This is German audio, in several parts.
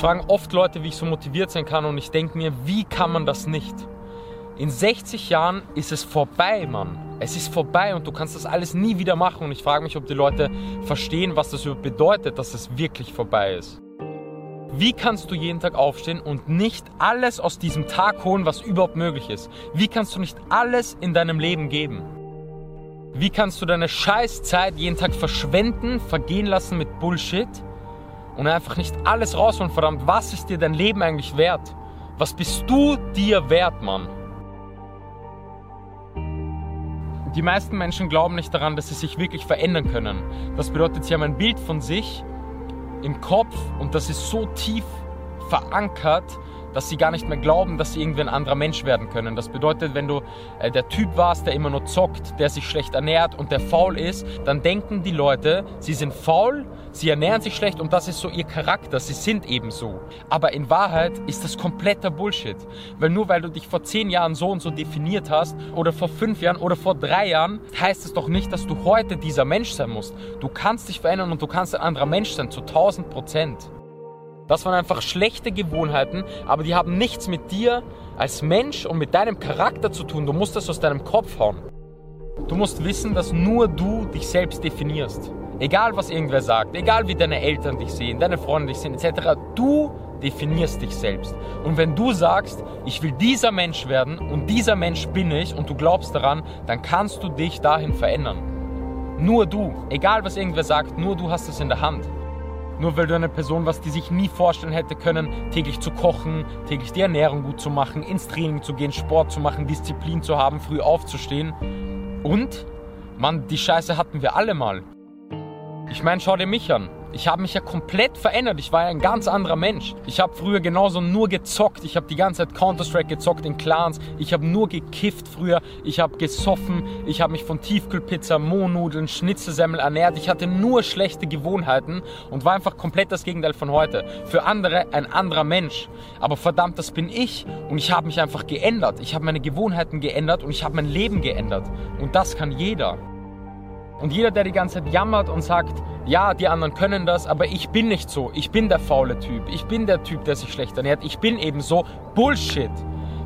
frage oft Leute, wie ich so motiviert sein kann und ich denke mir, wie kann man das nicht? In 60 Jahren ist es vorbei, Mann. Es ist vorbei und du kannst das alles nie wieder machen. Und ich frage mich, ob die Leute verstehen, was das bedeutet, dass es wirklich vorbei ist. Wie kannst du jeden Tag aufstehen und nicht alles aus diesem Tag holen, was überhaupt möglich ist? Wie kannst du nicht alles in deinem Leben geben? Wie kannst du deine Scheißzeit jeden Tag verschwenden, vergehen lassen mit Bullshit und einfach nicht alles rausholen? Verdammt, was ist dir dein Leben eigentlich wert? Was bist du dir wert, Mann? Die meisten Menschen glauben nicht daran, dass sie sich wirklich verändern können. Das bedeutet, sie haben ein Bild von sich im Kopf und das ist so tief verankert, dass sie gar nicht mehr glauben, dass sie irgendwie ein anderer Mensch werden können. Das bedeutet, wenn du äh, der Typ warst, der immer nur zockt, der sich schlecht ernährt und der faul ist, dann denken die Leute, sie sind faul, sie ernähren sich schlecht und das ist so ihr Charakter, sie sind eben so. Aber in Wahrheit ist das kompletter Bullshit. Weil nur weil du dich vor zehn Jahren so und so definiert hast oder vor fünf Jahren oder vor drei Jahren, heißt es doch nicht, dass du heute dieser Mensch sein musst. Du kannst dich verändern und du kannst ein anderer Mensch sein, zu 1000 Prozent. Das waren einfach schlechte Gewohnheiten, aber die haben nichts mit dir als Mensch und mit deinem Charakter zu tun. Du musst das aus deinem Kopf hauen. Du musst wissen, dass nur du dich selbst definierst. Egal was irgendwer sagt, egal wie deine Eltern dich sehen, deine Freunde dich sehen, etc. Du definierst dich selbst. Und wenn du sagst, ich will dieser Mensch werden und dieser Mensch bin ich und du glaubst daran, dann kannst du dich dahin verändern. Nur du, egal was irgendwer sagt, nur du hast es in der Hand. Nur weil du eine Person warst, die sich nie vorstellen hätte können, täglich zu kochen, täglich die Ernährung gut zu machen, ins Training zu gehen, Sport zu machen, Disziplin zu haben, früh aufzustehen. Und, Mann, die Scheiße hatten wir alle mal. Ich meine, schau dir mich an. Ich habe mich ja komplett verändert. Ich war ja ein ganz anderer Mensch. Ich habe früher genauso nur gezockt. Ich habe die ganze Zeit Counter-Strike gezockt in Clans. Ich habe nur gekifft früher. Ich habe gesoffen. Ich habe mich von Tiefkühlpizza, Mohnnudeln, Schnitzelsemmel ernährt. Ich hatte nur schlechte Gewohnheiten und war einfach komplett das Gegenteil von heute. Für andere ein anderer Mensch. Aber verdammt, das bin ich. Und ich habe mich einfach geändert. Ich habe meine Gewohnheiten geändert und ich habe mein Leben geändert. Und das kann jeder. Und jeder, der die ganze Zeit jammert und sagt, ja, die anderen können das, aber ich bin nicht so. Ich bin der faule Typ. Ich bin der Typ, der sich schlecht ernährt. Ich bin eben so. Bullshit.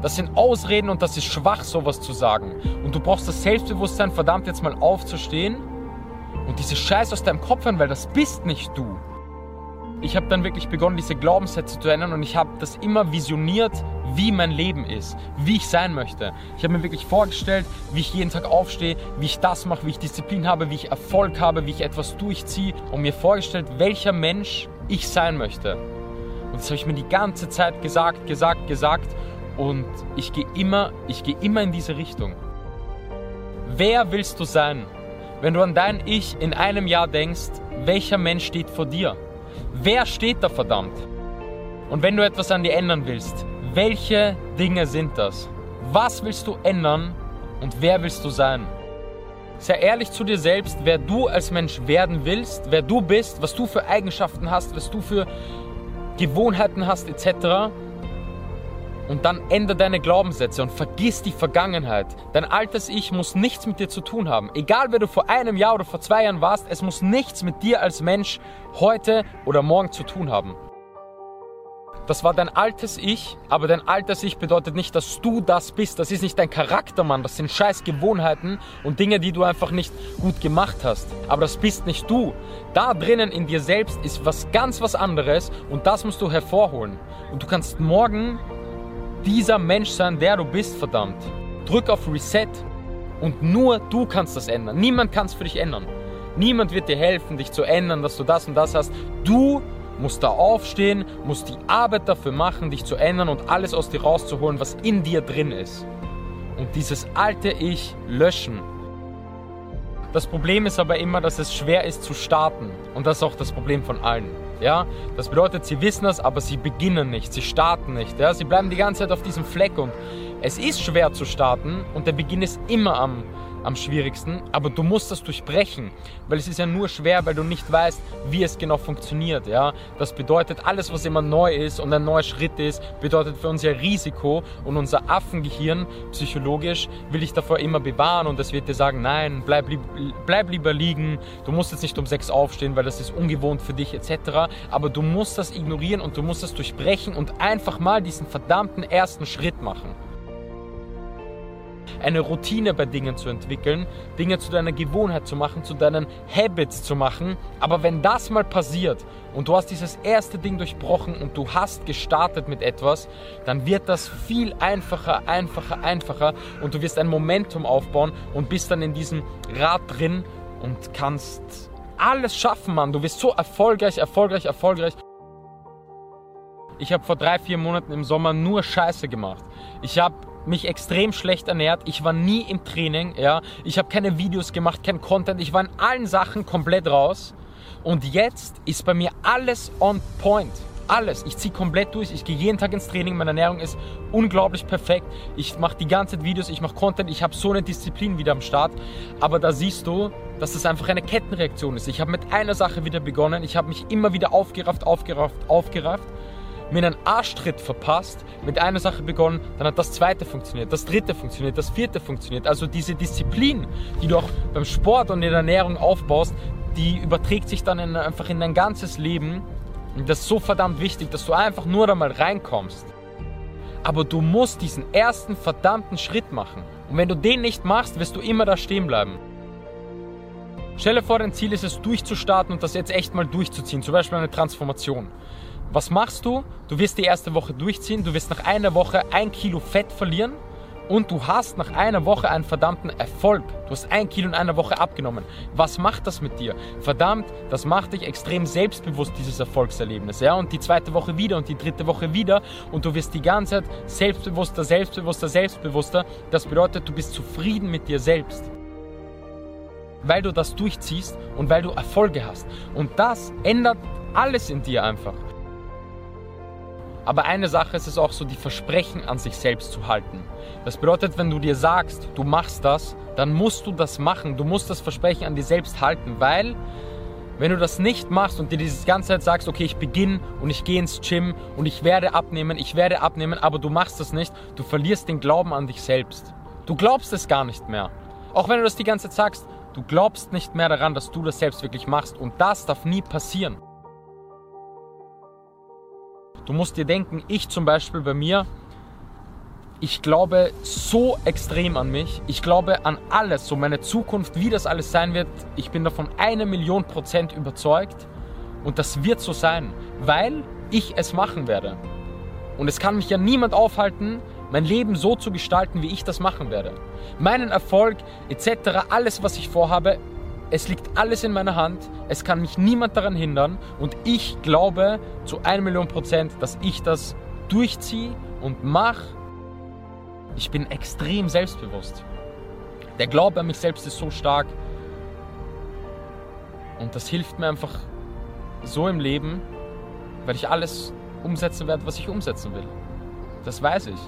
Das sind Ausreden und das ist schwach, sowas zu sagen. Und du brauchst das Selbstbewusstsein, verdammt jetzt mal aufzustehen und diese Scheiße aus deinem Kopf hören, weil das bist nicht du ich habe dann wirklich begonnen, diese Glaubenssätze zu ändern und ich habe das immer visioniert, wie mein Leben ist, wie ich sein möchte. Ich habe mir wirklich vorgestellt, wie ich jeden Tag aufstehe, wie ich das mache, wie ich Disziplin habe, wie ich Erfolg habe, wie ich etwas durchziehe und mir vorgestellt, welcher Mensch ich sein möchte. Und das habe ich mir die ganze Zeit gesagt, gesagt, gesagt und ich gehe immer, ich gehe immer in diese Richtung. Wer willst du sein? Wenn du an dein Ich in einem Jahr denkst, welcher Mensch steht vor dir? Wer steht da verdammt? Und wenn du etwas an dir ändern willst, welche Dinge sind das? Was willst du ändern und wer willst du sein? Sei ehrlich zu dir selbst, wer du als Mensch werden willst, wer du bist, was du für Eigenschaften hast, was du für Gewohnheiten hast, etc. Und dann ändere deine Glaubenssätze und vergiss die Vergangenheit. Dein altes Ich muss nichts mit dir zu tun haben. Egal wer du vor einem Jahr oder vor zwei Jahren warst, es muss nichts mit dir als Mensch heute oder morgen zu tun haben. Das war dein altes Ich, aber dein altes Ich bedeutet nicht, dass du das bist. Das ist nicht dein Charakter, Mann. Das sind scheiß Gewohnheiten und Dinge, die du einfach nicht gut gemacht hast. Aber das bist nicht du. Da drinnen in dir selbst ist was ganz was anderes und das musst du hervorholen. Und du kannst morgen dieser Mensch sein, der du bist, verdammt. Drück auf Reset und nur du kannst das ändern. Niemand kann es für dich ändern. Niemand wird dir helfen, dich zu ändern, dass du das und das hast. Du musst da aufstehen, musst die Arbeit dafür machen, dich zu ändern und alles aus dir rauszuholen, was in dir drin ist. Und dieses alte Ich löschen. Das Problem ist aber immer, dass es schwer ist zu starten. Und das ist auch das Problem von allen. Ja, das bedeutet, sie wissen das, aber sie beginnen nicht, sie starten nicht. Ja, sie bleiben die ganze Zeit auf diesem Fleck und es ist schwer zu starten und der Beginn ist immer am am schwierigsten, aber du musst das durchbrechen, weil es ist ja nur schwer, weil du nicht weißt, wie es genau funktioniert. Ja? Das bedeutet, alles, was immer neu ist und ein neuer Schritt ist, bedeutet für uns ja Risiko und unser Affengehirn psychologisch will dich davor immer bewahren und es wird dir sagen, nein, bleib, bleib lieber liegen, du musst jetzt nicht um sechs aufstehen, weil das ist ungewohnt für dich etc. Aber du musst das ignorieren und du musst das durchbrechen und einfach mal diesen verdammten ersten Schritt machen eine Routine bei Dingen zu entwickeln, Dinge zu deiner Gewohnheit zu machen, zu deinen Habits zu machen. Aber wenn das mal passiert und du hast dieses erste Ding durchbrochen und du hast gestartet mit etwas, dann wird das viel einfacher, einfacher, einfacher und du wirst ein Momentum aufbauen und bist dann in diesem Rad drin und kannst alles schaffen, Mann. Du wirst so erfolgreich, erfolgreich, erfolgreich. Ich habe vor drei, vier Monaten im Sommer nur Scheiße gemacht. Ich habe mich extrem schlecht ernährt. Ich war nie im Training, ja. Ich habe keine Videos gemacht, kein Content. Ich war in allen Sachen komplett raus. Und jetzt ist bei mir alles on point. Alles. Ich ziehe komplett durch. Ich gehe jeden Tag ins Training. Meine Ernährung ist unglaublich perfekt. Ich mache die ganze Zeit Videos, ich mache Content. Ich habe so eine Disziplin wieder am Start. Aber da siehst du, dass das einfach eine Kettenreaktion ist. Ich habe mit einer Sache wieder begonnen. Ich habe mich immer wieder aufgerafft, aufgerafft, aufgerafft mir einen Arschtritt verpasst, mit einer Sache begonnen, dann hat das zweite funktioniert, das dritte funktioniert, das vierte funktioniert. Also diese Disziplin, die du auch beim Sport und in der Ernährung aufbaust, die überträgt sich dann in, einfach in dein ganzes Leben. Und das ist so verdammt wichtig, dass du einfach nur da mal reinkommst. Aber du musst diesen ersten verdammten Schritt machen. Und wenn du den nicht machst, wirst du immer da stehen bleiben. Stell dir vor, dein Ziel ist es durchzustarten und das jetzt echt mal durchzuziehen, zum Beispiel eine Transformation. Was machst du? Du wirst die erste Woche durchziehen, du wirst nach einer Woche ein Kilo Fett verlieren und du hast nach einer Woche einen verdammten Erfolg. Du hast ein Kilo in einer Woche abgenommen. Was macht das mit dir? Verdammt, das macht dich extrem selbstbewusst, dieses Erfolgserlebnis. Ja? Und die zweite Woche wieder und die dritte Woche wieder und du wirst die ganze Zeit selbstbewusster, selbstbewusster, selbstbewusster. Das bedeutet, du bist zufrieden mit dir selbst weil du das durchziehst und weil du Erfolge hast. Und das ändert alles in dir einfach. Aber eine Sache ist es auch so, die Versprechen an sich selbst zu halten. Das bedeutet, wenn du dir sagst, du machst das, dann musst du das machen. Du musst das Versprechen an dir selbst halten, weil wenn du das nicht machst und dir diese ganze Zeit sagst, okay, ich beginne und ich gehe ins Gym und ich werde abnehmen, ich werde abnehmen, aber du machst das nicht, du verlierst den Glauben an dich selbst. Du glaubst es gar nicht mehr. Auch wenn du das die ganze Zeit sagst, du glaubst nicht mehr daran, dass du das selbst wirklich machst und das darf nie passieren. Du musst dir denken, ich zum Beispiel bei mir, ich glaube so extrem an mich. Ich glaube an alles, so meine Zukunft, wie das alles sein wird. Ich bin davon eine Million Prozent überzeugt. Und das wird so sein, weil ich es machen werde. Und es kann mich ja niemand aufhalten, mein Leben so zu gestalten, wie ich das machen werde. Meinen Erfolg etc., alles, was ich vorhabe, es liegt alles in meiner Hand, es kann mich niemand daran hindern und ich glaube zu 1 Million Prozent, dass ich das durchziehe und mache. Ich bin extrem selbstbewusst. Der Glaube an mich selbst ist so stark und das hilft mir einfach so im Leben, weil ich alles umsetzen werde, was ich umsetzen will. Das weiß ich.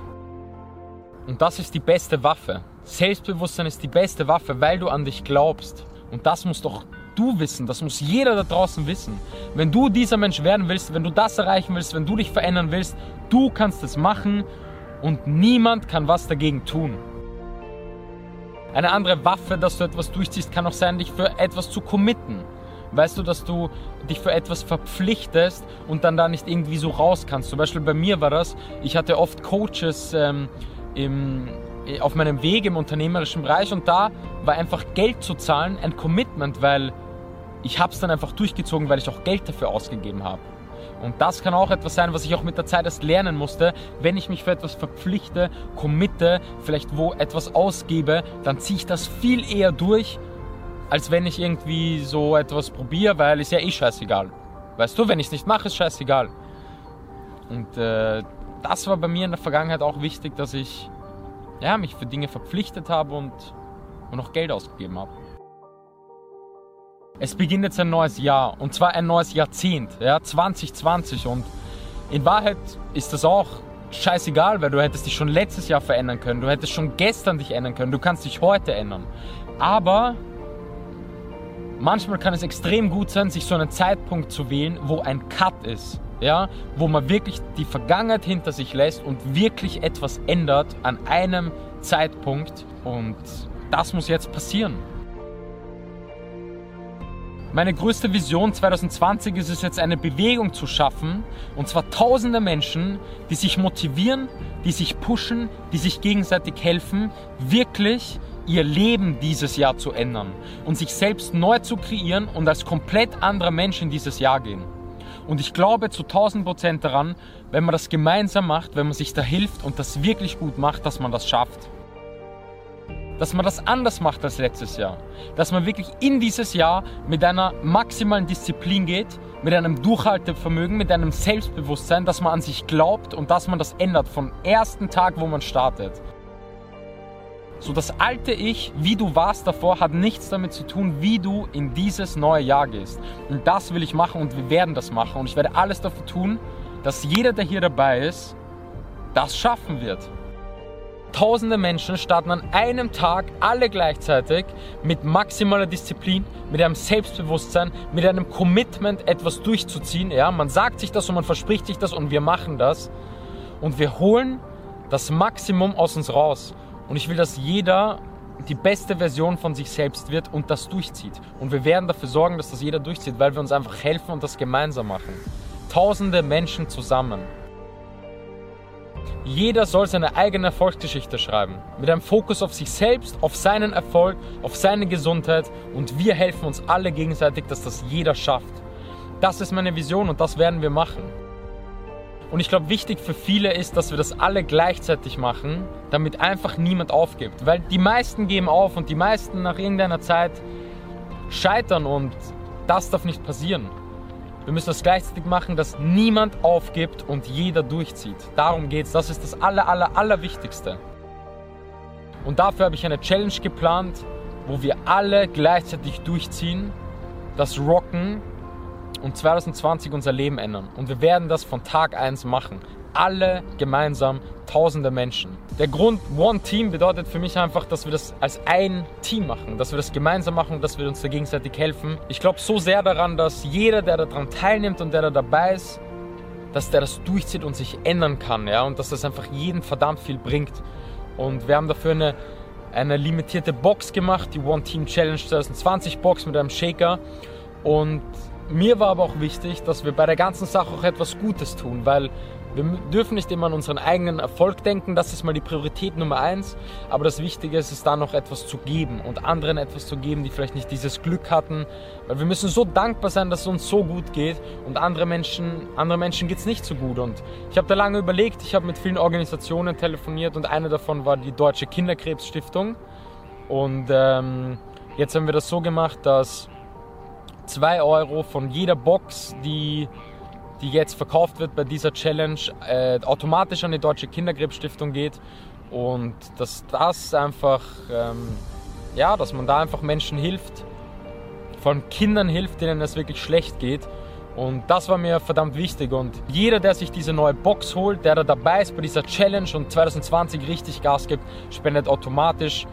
Und das ist die beste Waffe. Selbstbewusstsein ist die beste Waffe, weil du an dich glaubst. Und das muss doch du wissen, das muss jeder da draußen wissen. Wenn du dieser Mensch werden willst, wenn du das erreichen willst, wenn du dich verändern willst, du kannst es machen und niemand kann was dagegen tun. Eine andere Waffe, dass du etwas durchziehst, kann auch sein, dich für etwas zu committen. Weißt du, dass du dich für etwas verpflichtest und dann da nicht irgendwie so raus kannst. Zum Beispiel bei mir war das, ich hatte oft Coaches ähm, im, auf meinem Weg im unternehmerischen Bereich und da war einfach Geld zu zahlen ein Commitment, weil ich habe es dann einfach durchgezogen, weil ich auch Geld dafür ausgegeben habe. Und das kann auch etwas sein, was ich auch mit der Zeit erst lernen musste. Wenn ich mich für etwas verpflichte, committe, vielleicht wo etwas ausgebe, dann ziehe ich das viel eher durch, als wenn ich irgendwie so etwas probiere, weil ist ja eh scheißegal. Weißt du, wenn ich es nicht mache, ist scheißegal. Und äh, das war bei mir in der Vergangenheit auch wichtig, dass ich ja, mich für Dinge verpflichtet habe und, und auch Geld ausgegeben habe. Es beginnt jetzt ein neues Jahr und zwar ein neues Jahrzehnt, ja, 2020 und in Wahrheit ist das auch scheißegal, weil du hättest dich schon letztes Jahr verändern können, du hättest schon gestern dich ändern können, du kannst dich heute ändern. Aber manchmal kann es extrem gut sein, sich so einen Zeitpunkt zu wählen, wo ein Cut ist. Ja, wo man wirklich die Vergangenheit hinter sich lässt und wirklich etwas ändert an einem Zeitpunkt. Und das muss jetzt passieren. Meine größte Vision 2020 ist es jetzt, eine Bewegung zu schaffen, und zwar tausende Menschen, die sich motivieren, die sich pushen, die sich gegenseitig helfen, wirklich ihr Leben dieses Jahr zu ändern und sich selbst neu zu kreieren und als komplett anderer Mensch in dieses Jahr gehen. Und ich glaube zu 1000 Prozent daran, wenn man das gemeinsam macht, wenn man sich da hilft und das wirklich gut macht, dass man das schafft dass man das anders macht als letztes Jahr. Dass man wirklich in dieses Jahr mit einer maximalen Disziplin geht, mit einem Durchhaltevermögen, mit einem Selbstbewusstsein, dass man an sich glaubt und dass man das ändert vom ersten Tag, wo man startet. So das alte Ich, wie du warst davor, hat nichts damit zu tun, wie du in dieses neue Jahr gehst. Und das will ich machen und wir werden das machen. Und ich werde alles dafür tun, dass jeder, der hier dabei ist, das schaffen wird. Tausende Menschen starten an einem Tag alle gleichzeitig mit maximaler Disziplin, mit einem Selbstbewusstsein, mit einem Commitment, etwas durchzuziehen. Ja, man sagt sich das und man verspricht sich das und wir machen das. Und wir holen das Maximum aus uns raus. Und ich will, dass jeder die beste Version von sich selbst wird und das durchzieht. Und wir werden dafür sorgen, dass das jeder durchzieht, weil wir uns einfach helfen und das gemeinsam machen. Tausende Menschen zusammen. Jeder soll seine eigene Erfolgsgeschichte schreiben, mit einem Fokus auf sich selbst, auf seinen Erfolg, auf seine Gesundheit und wir helfen uns alle gegenseitig, dass das jeder schafft. Das ist meine Vision und das werden wir machen. Und ich glaube, wichtig für viele ist, dass wir das alle gleichzeitig machen, damit einfach niemand aufgibt. Weil die meisten geben auf und die meisten nach irgendeiner Zeit scheitern und das darf nicht passieren. Wir müssen das gleichzeitig machen, dass niemand aufgibt und jeder durchzieht. Darum geht's. Das ist das aller, aller, allerwichtigste. Und dafür habe ich eine Challenge geplant, wo wir alle gleichzeitig durchziehen, das rocken und 2020 unser Leben ändern. Und wir werden das von Tag 1 machen. Alle gemeinsam, tausende Menschen. Der Grund One Team bedeutet für mich einfach, dass wir das als ein Team machen, dass wir das gemeinsam machen, dass wir uns da gegenseitig helfen. Ich glaube so sehr daran, dass jeder, der daran teilnimmt und der da dabei ist, dass der das durchzieht und sich ändern kann, ja, und dass das einfach jeden verdammt viel bringt. Und wir haben dafür eine, eine limitierte Box gemacht, die One Team Challenge 2020 Box mit einem Shaker. Und mir war aber auch wichtig, dass wir bei der ganzen Sache auch etwas Gutes tun, weil wir dürfen nicht immer an unseren eigenen Erfolg denken, das ist mal die Priorität Nummer eins. Aber das Wichtige ist es da noch etwas zu geben und anderen etwas zu geben, die vielleicht nicht dieses Glück hatten. Weil wir müssen so dankbar sein, dass es uns so gut geht und andere Menschen, andere Menschen geht es nicht so gut. Und ich habe da lange überlegt, ich habe mit vielen Organisationen telefoniert und eine davon war die Deutsche Kinderkrebsstiftung. Und ähm, jetzt haben wir das so gemacht, dass 2 Euro von jeder Box, die die jetzt verkauft wird bei dieser Challenge, äh, automatisch an die Deutsche Kinderkrebsstiftung geht und dass das einfach, ähm, ja, dass man da einfach Menschen hilft, vor allem Kindern hilft, denen es wirklich schlecht geht. Und das war mir verdammt wichtig. Und jeder, der sich diese neue Box holt, der da dabei ist bei dieser Challenge und 2020 richtig Gas gibt, spendet automatisch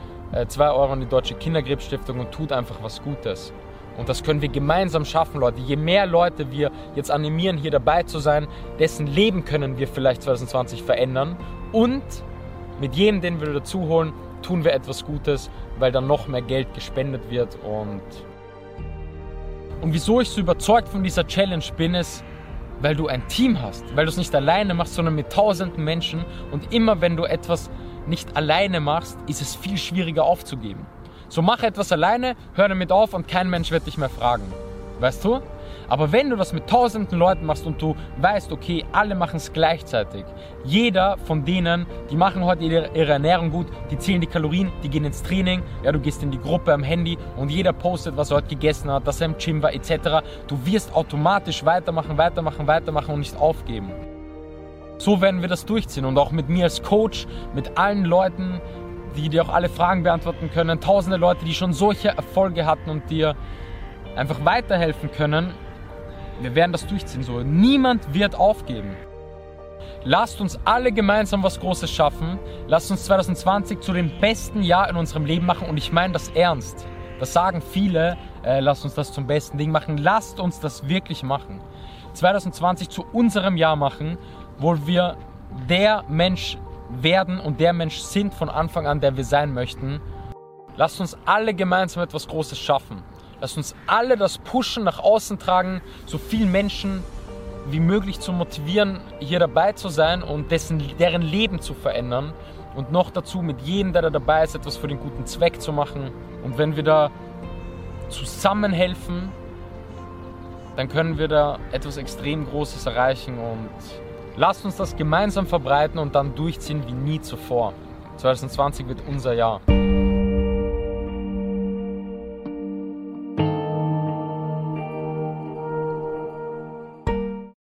2 äh, Euro an die Deutsche Kinderkrebsstiftung und tut einfach was Gutes. Und das können wir gemeinsam schaffen, Leute. Je mehr Leute wir jetzt animieren, hier dabei zu sein, dessen Leben können wir vielleicht 2020 verändern. Und mit jedem, den wir dazu holen, tun wir etwas Gutes, weil dann noch mehr Geld gespendet wird. Und, und wieso ich so überzeugt von dieser Challenge bin, ist, weil du ein Team hast, weil du es nicht alleine machst, sondern mit tausenden Menschen. Und immer wenn du etwas nicht alleine machst, ist es viel schwieriger aufzugeben. So mach etwas alleine, hör damit auf und kein Mensch wird dich mehr fragen. Weißt du? Aber wenn du das mit tausenden Leuten machst und du weißt, okay, alle machen es gleichzeitig. Jeder von denen, die machen heute ihre, ihre, Ernährung gut, die zählen die Kalorien, die gehen ins Training, ja, du gehst in die Gruppe am Handy und jeder postet, was er heute gegessen hat, dass er im Gym war, etc. Du wirst automatisch weitermachen, weitermachen, weitermachen und nicht aufgeben. So werden wir das durchziehen und auch mit mir als Coach, mit allen Leuten, die dir auch alle Fragen beantworten können. Tausende Leute, die schon solche Erfolge hatten und dir einfach weiterhelfen können. Wir werden das durchziehen so. Niemand wird aufgeben. Lasst uns alle gemeinsam was Großes schaffen. Lasst uns 2020 zu dem besten Jahr in unserem Leben machen und ich meine das ernst. Das sagen viele, äh, lasst uns das zum besten Ding machen. Lasst uns das wirklich machen. 2020 zu unserem Jahr machen, wo wir der Mensch werden und der Mensch sind von Anfang an, der wir sein möchten. Lasst uns alle gemeinsam etwas Großes schaffen. Lasst uns alle das Pushen nach außen tragen, so viele Menschen wie möglich zu motivieren, hier dabei zu sein und dessen, deren Leben zu verändern. Und noch dazu mit jedem, der da dabei ist, etwas für den guten Zweck zu machen. Und wenn wir da zusammenhelfen, dann können wir da etwas extrem Großes erreichen und lasst uns das gemeinsam verbreiten und dann durchziehen wie nie zuvor. 2020 wird unser Jahr.